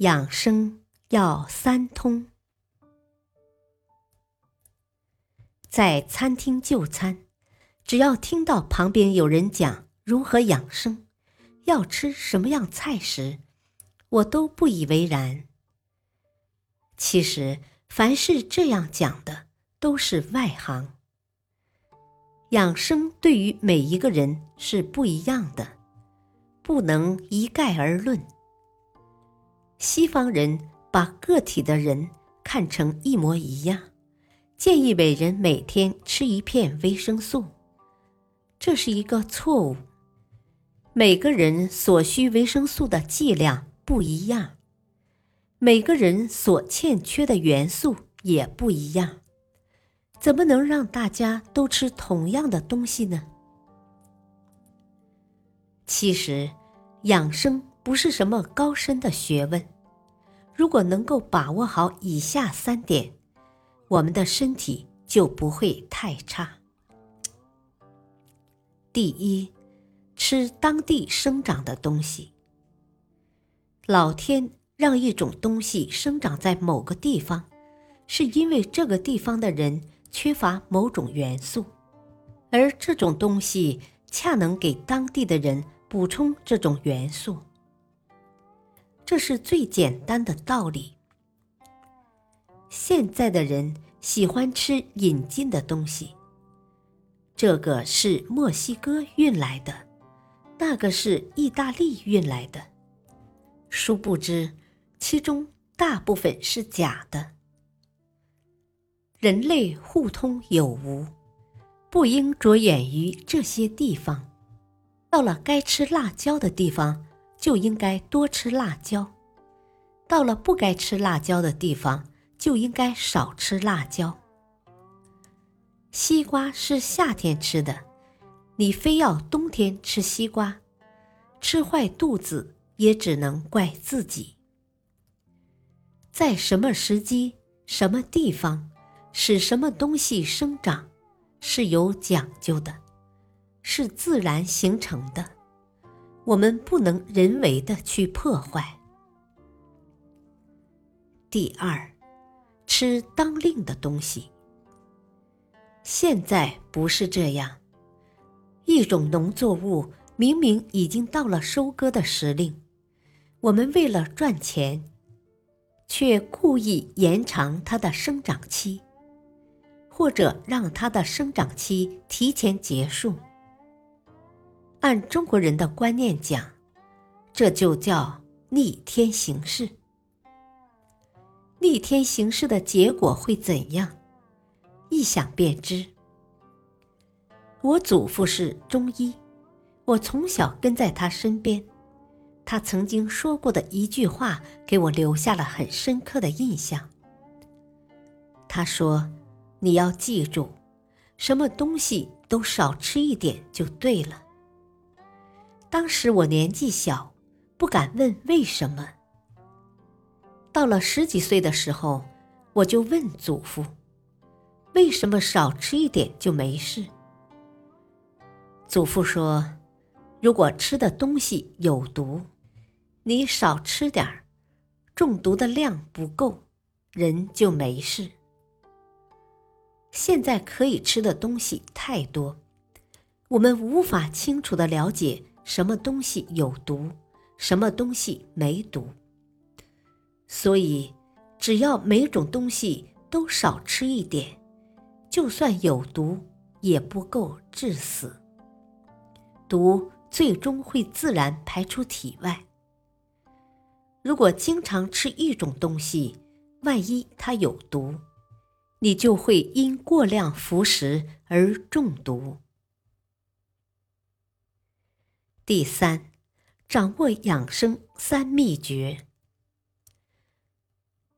养生要三通。在餐厅就餐，只要听到旁边有人讲如何养生，要吃什么样菜时，我都不以为然。其实，凡是这样讲的，都是外行。养生对于每一个人是不一样的，不能一概而论。西方人把个体的人看成一模一样，建议每人每天吃一片维生素，这是一个错误。每个人所需维生素的剂量不一样，每个人所欠缺的元素也不一样，怎么能让大家都吃同样的东西呢？其实，养生。不是什么高深的学问，如果能够把握好以下三点，我们的身体就不会太差。第一，吃当地生长的东西。老天让一种东西生长在某个地方，是因为这个地方的人缺乏某种元素，而这种东西恰能给当地的人补充这种元素。这是最简单的道理。现在的人喜欢吃引进的东西，这个是墨西哥运来的，那个是意大利运来的，殊不知其中大部分是假的。人类互通有无，不应着眼于这些地方。到了该吃辣椒的地方。就应该多吃辣椒，到了不该吃辣椒的地方，就应该少吃辣椒。西瓜是夏天吃的，你非要冬天吃西瓜，吃坏肚子也只能怪自己。在什么时机、什么地方，使什么东西生长，是有讲究的，是自然形成的。我们不能人为的去破坏。第二，吃当令的东西。现在不是这样，一种农作物明明已经到了收割的时令，我们为了赚钱，却故意延长它的生长期，或者让它的生长期提前结束。按中国人的观念讲，这就叫逆天行事。逆天行事的结果会怎样？一想便知。我祖父是中医，我从小跟在他身边，他曾经说过的一句话给我留下了很深刻的印象。他说：“你要记住，什么东西都少吃一点就对了。”当时我年纪小，不敢问为什么。到了十几岁的时候，我就问祖父：“为什么少吃一点就没事？”祖父说：“如果吃的东西有毒，你少吃点儿，中毒的量不够，人就没事。现在可以吃的东西太多，我们无法清楚的了解。”什么东西有毒，什么东西没毒。所以，只要每种东西都少吃一点，就算有毒也不够致死。毒最终会自然排出体外。如果经常吃一种东西，万一它有毒，你就会因过量服食而中毒。第三，掌握养生三秘诀。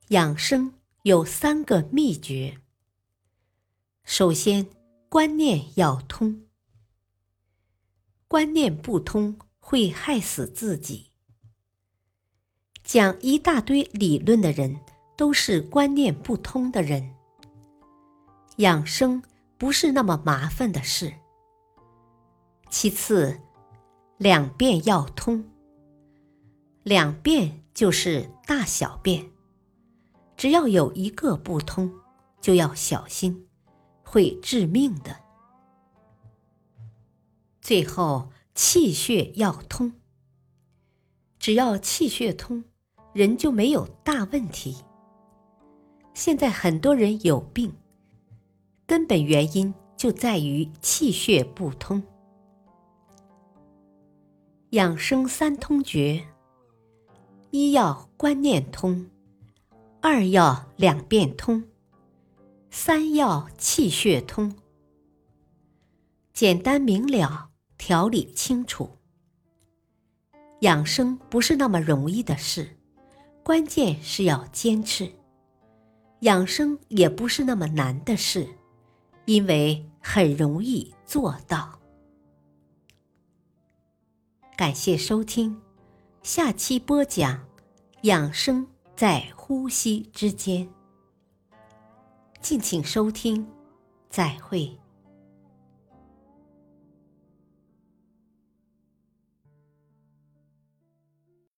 养生有三个秘诀。首先，观念要通。观念不通，会害死自己。讲一大堆理论的人，都是观念不通的人。养生不是那么麻烦的事。其次，两便要通。两便就是大小便，只要有一个不通，就要小心，会致命的。最后，气血要通。只要气血通，人就没有大问题。现在很多人有病，根本原因就在于气血不通。养生三通诀：一要观念通，二要两便通，三要气血通。简单明了，条理清楚。养生不是那么容易的事，关键是要坚持。养生也不是那么难的事，因为很容易做到。感谢收听，下期播讲养生在呼吸之间。敬请收听，再会。